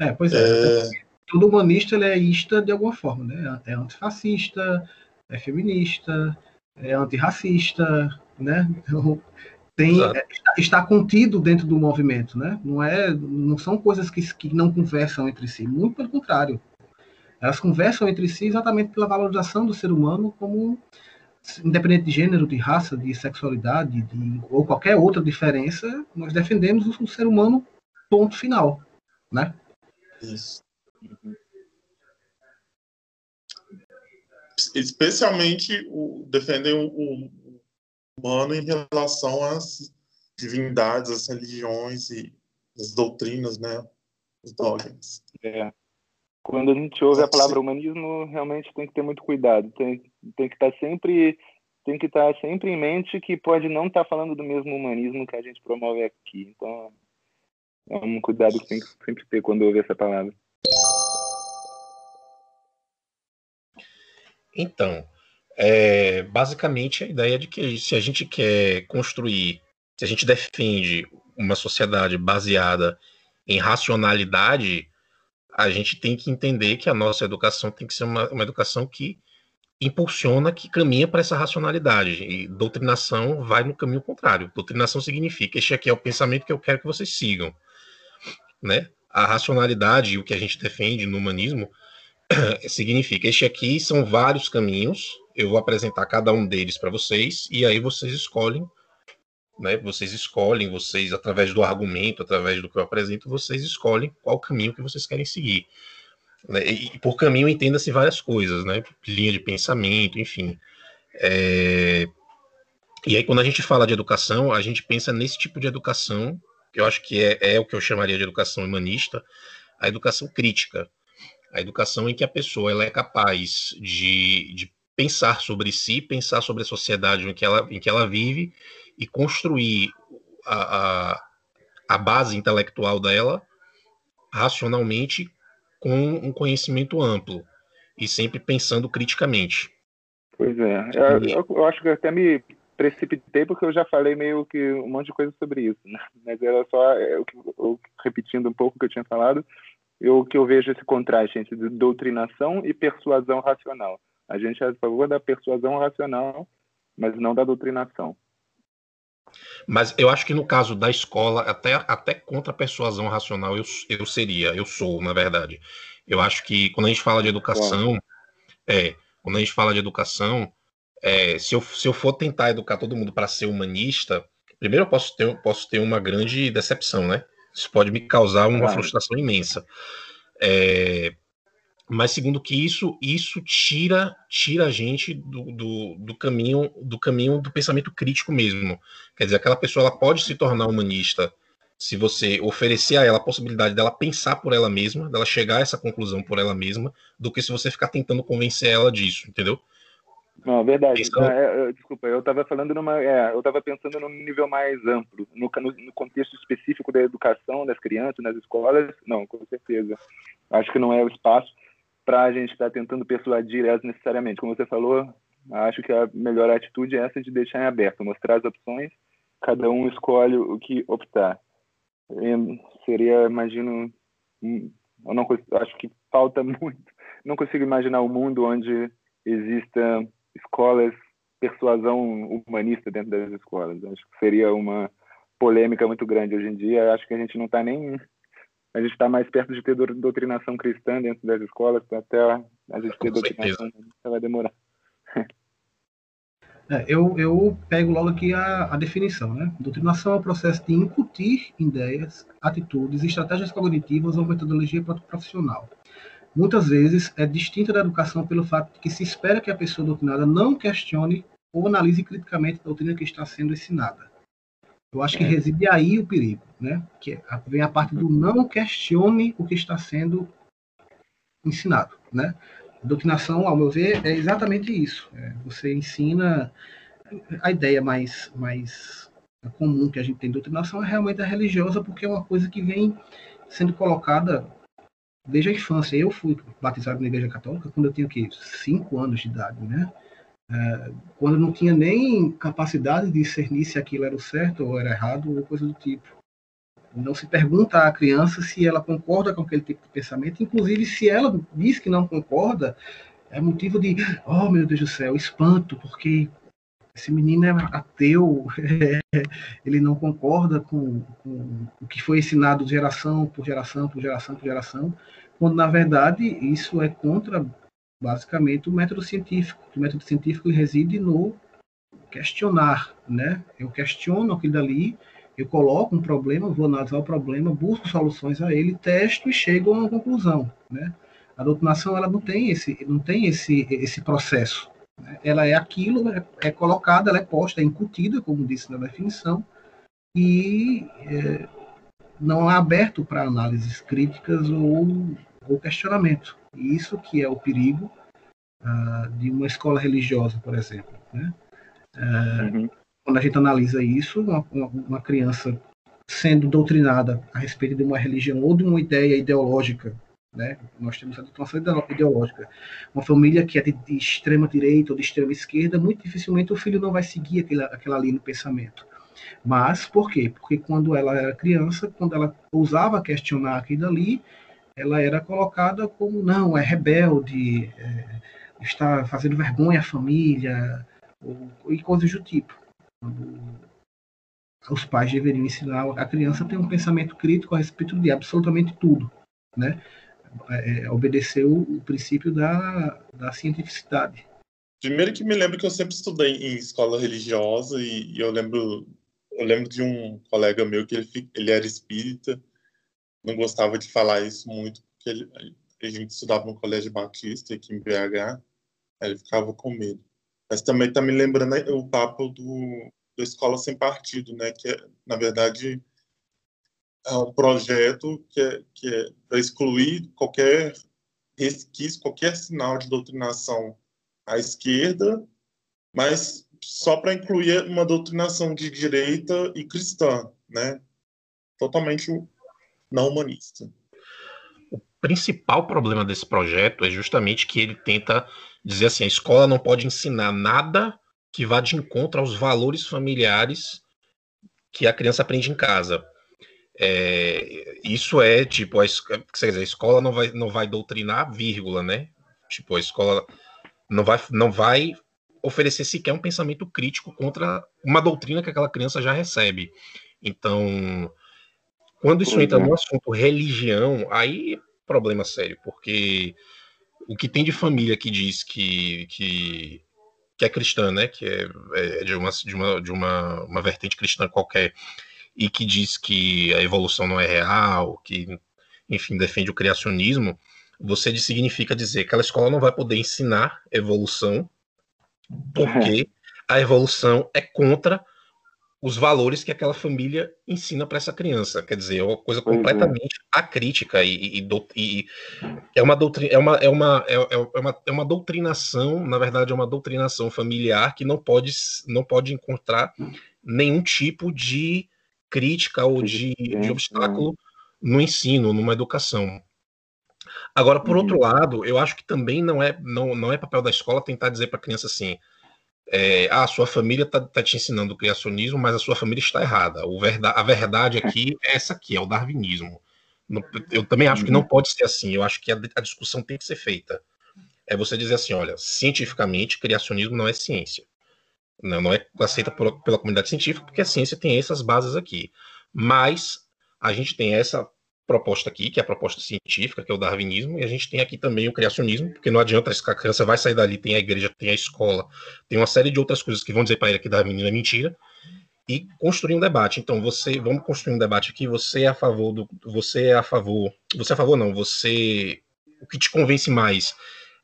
É, pois é. é... Todo humanista ele é ista de alguma forma, né? É antifascista, é feminista, é antirracista, né? Então, tem, é, está, contido dentro do movimento, né? Não é, não são coisas que, que não conversam entre si, muito pelo contrário. Elas conversam entre si exatamente pela valorização do ser humano como independente de gênero, de raça, de sexualidade, de, ou qualquer outra diferença, nós defendemos o, o ser humano ponto final, né? Isso. Especialmente o, defendem o, o humano em relação às divindades, às religiões e às doutrinas, né? Os dogmas. É. Quando a gente ouve a palavra humanismo, realmente tem que ter muito cuidado. Tem, tem que estar tá sempre tem que estar tá sempre em mente que pode não estar tá falando do mesmo humanismo que a gente promove aqui. Então, é um cuidado que tem que sempre ter quando ouve essa palavra. Então, é, basicamente a ideia de que se a gente quer construir, se a gente defende uma sociedade baseada em racionalidade, a gente tem que entender que a nossa educação tem que ser uma, uma educação que impulsiona, que caminha para essa racionalidade. E doutrinação vai no caminho contrário. Doutrinação significa este aqui é o pensamento que eu quero que vocês sigam, né? A racionalidade, o que a gente defende no humanismo, significa este aqui são vários caminhos eu vou apresentar cada um deles para vocês e aí vocês escolhem, né? Vocês escolhem, vocês através do argumento, através do que eu apresento, vocês escolhem qual caminho que vocês querem seguir. Né? E por caminho entenda-se várias coisas, né? Linha de pensamento, enfim. É... E aí quando a gente fala de educação, a gente pensa nesse tipo de educação, que eu acho que é, é o que eu chamaria de educação humanista, a educação crítica a educação em que a pessoa ela é capaz de, de pensar sobre si, pensar sobre a sociedade em que ela, em que ela vive e construir a, a, a base intelectual dela racionalmente com um conhecimento amplo e sempre pensando criticamente. Pois é, eu, eu, acho que até me precipitei porque eu já falei meio que um monte de coisa sobre isso, né? mas era só eu, eu, repetindo um pouco o que eu tinha falado, eu que eu vejo esse contraste entre doutrinação e persuasão racional. A gente é a favor da persuasão racional, mas não da doutrinação. Mas eu acho que no caso da escola, até, até contra a persuasão racional, eu, eu seria, eu sou, na verdade. Eu acho que quando a gente fala de educação, é, quando a gente fala de educação, é, se, eu, se eu for tentar educar todo mundo para ser humanista, primeiro eu posso ter, posso ter uma grande decepção, né? Isso pode me causar uma claro. frustração imensa. É, mas segundo que isso isso tira tira a gente do, do, do, caminho do caminho do pensamento crítico mesmo quer dizer aquela pessoa ela pode se tornar humanista se você oferecer a ela a possibilidade dela pensar por ela mesma dela chegar a essa conclusão por ela mesma do que se você ficar tentando convencer ela disso entendeu não verdade Pensando... é, é, desculpa eu estava falando numa é, eu estava pensando num nível mais amplo no, no, no contexto específico da educação das crianças nas escolas não com certeza acho que não é o espaço para a gente estar tá tentando persuadir elas necessariamente. Como você falou, Acho que a melhor atitude é essa de deixar em aberto, mostrar as opções, cada um escolhe o que optar. E seria, imagino, eu não acho que falta muito. Não consigo imaginar um mundo onde exista escolas persuasão humanista dentro das escolas. Acho que seria uma polêmica muito grande hoje em dia. Acho que a gente não está nem a gente está mais perto de ter doutrinação cristã dentro das escolas, até a gente ter doutrinação vai demorar. É, eu, eu pego logo aqui a, a definição. Né? Doutrinação é o processo de incutir ideias, atitudes, estratégias cognitivas ou metodologia profissional. Muitas vezes é distinta da educação pelo fato de que se espera que a pessoa doutrinada não questione ou analise criticamente a doutrina que está sendo ensinada. Eu acho que é. reside aí o perigo, né? Que vem a parte do não questione o que está sendo ensinado, né? A doutrinação, ao meu ver, é exatamente isso. É, você ensina a ideia mais, mais comum que a gente tem de doutrinação é realmente a religiosa, porque é uma coisa que vem sendo colocada desde a infância. Eu fui batizado na Igreja Católica quando eu tinha o cinco anos de idade, né? É, quando não tinha nem capacidade de discernir se aquilo era o certo ou era errado ou coisa do tipo. Não se pergunta à criança se ela concorda com aquele tipo de pensamento, inclusive se ela diz que não concorda, é motivo de, oh meu Deus do céu, espanto, porque esse menino é ateu, ele não concorda com, com, o que foi ensinado geração por geração, por geração, por geração, quando na verdade isso é contra basicamente o método científico. O método científico reside no questionar, né? Eu questiono aquilo dali, eu coloco um problema, vou analisar o problema, busco soluções a ele, testo e chego a uma conclusão, né? A doutrinação ela não tem esse, não tem esse, esse processo. Ela é aquilo, é, é, colocada, ela é posta, é incutida, como disse na definição, e é, não é aberto para análises críticas ou, ou questionamento. E isso que é o perigo uh, de uma escola religiosa, por exemplo. Né? Uh, uhum. Quando a gente analisa isso, uma, uma, criança sendo doutrinada a respeito de uma religião ou de uma ideia ideológica, né? nós temos a doutrinação ideológica, uma família que é de, de, extrema direita ou de extrema esquerda, muito dificilmente o filho não vai seguir aquela, aquela linha no pensamento. Mas por quê? Porque quando ela era criança, quando ela ousava questionar aquilo ali, ela era colocada como não, é rebelde, é, está fazendo vergonha à família, ou, e coisas do tipo. Os pais deveriam ensinar a criança a ter um pensamento crítico a respeito de absolutamente tudo, né? É, é obedecer o, o, princípio da, da cientificidade. Primeiro que me lembro que eu sempre estudei em escola religiosa e, e eu lembro eu lembro de um colega meu que ele, ele era espírita não gostava de falar isso muito, porque ele, a gente estudava no colégio batista aqui em BH, ele ficava com medo. Mas também está me lembrando o papo do, da Escola Sem Partido, né, que, é, na verdade, é um projeto que é, que é para excluir qualquer resquício, qualquer sinal de doutrinação à esquerda, mas só para incluir uma doutrinação de direita e cristã, né? Totalmente não humanista. O principal problema desse projeto é justamente que ele tenta dizer assim: a escola não pode ensinar nada que vá de encontro aos valores familiares que a criança aprende em casa. É, isso é tipo, a, quer dizer, a escola não vai, não vai doutrinar, vírgula, né? Tipo, a escola não vai, não vai oferecer sequer um pensamento crítico contra uma doutrina que aquela criança já recebe. Então, quando isso entra no assunto religião, aí problema sério, porque o que tem de família que diz que, que, que é cristã, né, que é, é de, uma, de, uma, de uma, uma vertente cristã qualquer, e que diz que a evolução não é real, que, enfim, defende o criacionismo, você significa dizer que aquela escola não vai poder ensinar evolução, porque é. a evolução é contra os valores que aquela família ensina para essa criança. Quer dizer, é uma coisa uhum. completamente uhum. acrítica e, e, e, é uma doutrina, é uma, é uma, é, é, uma, é uma doutrinação, na verdade, é uma doutrinação familiar que não pode, não pode encontrar nenhum tipo de crítica ou de, de obstáculo no ensino, numa educação. Agora, por uhum. outro lado, eu acho que também não é, não, não é papel da escola tentar dizer para a criança assim, é, ah, sua família está tá te ensinando o criacionismo, mas a sua família está errada. O verda a verdade aqui é essa aqui, é o darwinismo. Eu também acho que não pode ser assim. Eu acho que a, a discussão tem que ser feita. É você dizer assim, olha, cientificamente, criacionismo não é ciência. Não, não é aceita pela, pela comunidade científica, porque a ciência tem essas bases aqui. Mas a gente tem essa proposta aqui, que é a proposta científica, que é o darwinismo, e a gente tem aqui também o criacionismo, porque não adianta a criança vai sair dali, tem a igreja, tem a escola, tem uma série de outras coisas que vão dizer para ele que darwinismo é mentira, e construir um debate. Então, você, vamos construir um debate aqui, você é a favor do, você é a favor, você é a favor não, você, o que te convence mais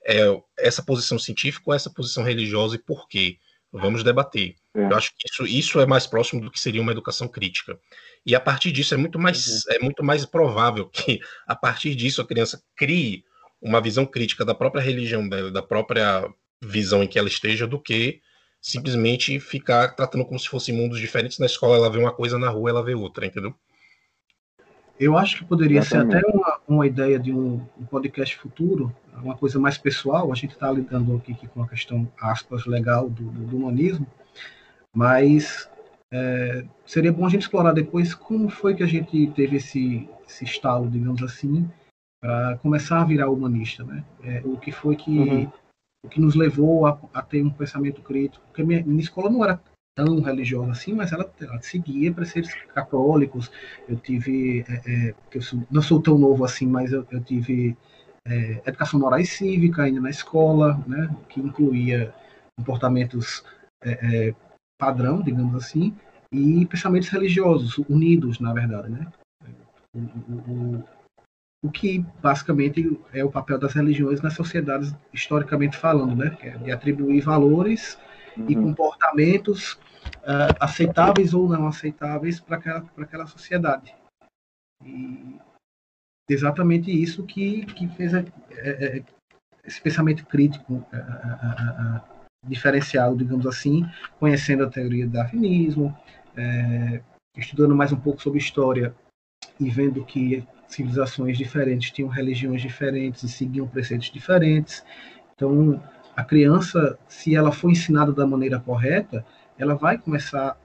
é essa posição científica ou essa posição religiosa e por quê? Vamos debater. É. Eu acho que isso, isso é mais próximo do que seria uma educação crítica. E a partir disso é muito mais uhum. é muito mais provável que a partir disso a criança crie uma visão crítica da própria religião dela, da própria visão em que ela esteja, do que simplesmente ficar tratando como se fossem mundos diferentes. Na escola ela vê uma coisa, na rua ela vê outra, entendeu? Eu acho que poderia ser até uma, uma ideia de um, um, podcast futuro, uma coisa mais pessoal. A gente está lidando aqui, aqui, com a questão, aspas, legal do, do, do humanismo, mas é, seria bom a gente explorar depois como foi que a gente teve esse, esse estalo, digamos assim, para começar a virar humanista, né? É, o que foi que uhum. o que nos levou a, a, ter um pensamento crítico? Porque minha, minha escola não era tão religiosa assim, mas ela, ela seguia preceitos católicos. Eu tive, é, é, eu sou, não sou tão novo assim, mas eu, eu tive é, educação moral e cívica ainda na escola, né, que incluía comportamentos é, é, padrão, digamos assim, e pensamentos religiosos unidos, na verdade, né. O, o, o que basicamente é o papel das religiões nas sociedades historicamente falando, né, é de atribuir valores uhum. e comportamentos uh, aceitáveis ou não aceitáveis para aquela, aquela sociedade. E exatamente isso que, que fez a, é, é, esse pensamento crítico diferenciado, digamos assim, conhecendo a teoria do darwinismo, é, estudando mais um pouco sobre história e vendo que civilizações diferentes tinham religiões diferentes e seguiam preceitos diferentes. Então, a criança, se ela for ensinada da maneira correta, ela vai começar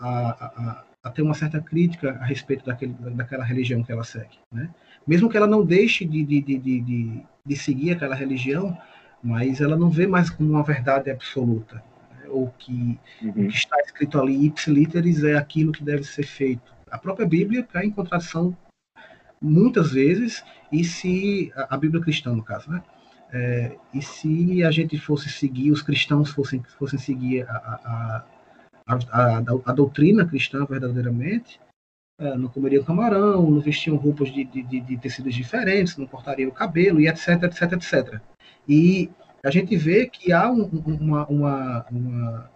a, a, a ter uma certa crítica a respeito daquele, daquela religião que ela segue. Né? Mesmo que ela não deixe de, de, de, de, de seguir aquela religião, mas ela não vê mais como uma verdade absoluta, né? ou que uhum. o que está escrito ali ipsiliteris é aquilo que deve ser feito. A própria Bíblia cai em contradição muitas vezes, e se a Bíblia cristã, no caso, né? É, e se a gente fosse seguir, os cristãos fossem, fossem seguir a, a, a, a doutrina cristã verdadeiramente, é, não comeriam camarão, não vestiam roupas de, de, de, tecidos diferentes, não cortariam o cabelo, e etc, etc, etc. E a gente vê que há um, uma, uma, uma,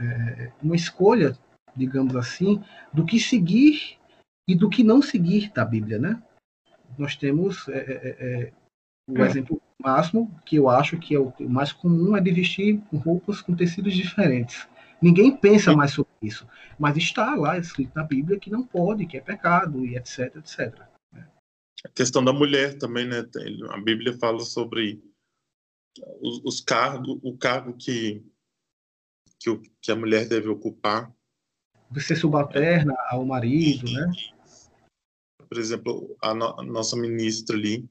é, uma escolha, digamos assim, do que seguir e do que não seguir da Bíblia, né? Nós temos é, é, é o é. exemplo máximo, que eu acho que é o mais comum, é de vestir roupas com tecidos diferentes. Ninguém pensa mais sobre isso, mas está lá escrito na Bíblia que não pode, que é pecado e etc, etc. A questão da mulher também, né? A Bíblia fala sobre os, os cargos, o cargo que, que, que, a mulher deve ocupar. Ser subalterna ao marido, e, né? Por exemplo, a, no, a nossa ministra ali,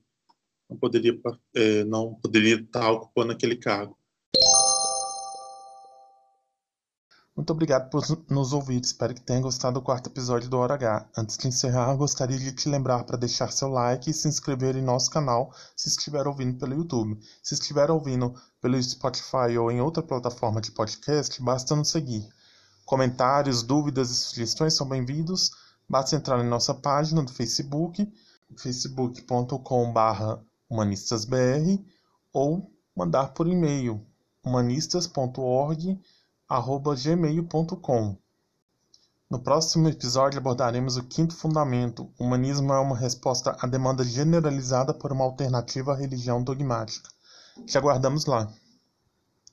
não poderia, é, não poderia estar ocupando aquele cargo. Muito obrigado por nos ouvir. Espero que tenha gostado do quarto episódio do Hora H. Antes de encerrar, gostaria de te lembrar para deixar seu like e se inscrever em nosso canal se estiver ouvindo pelo YouTube. Se estiver ouvindo pelo Spotify ou em outra plataforma de podcast, basta nos seguir. Comentários, dúvidas e sugestões são bem-vindos. Basta entrar em nossa página do Facebook, facebook.com.br humanistasbr ou mandar por e-mail humanistas.org@gmail.com. No próximo episódio abordaremos o quinto fundamento: o humanismo é uma resposta à demanda generalizada por uma alternativa à religião dogmática. Te aguardamos lá.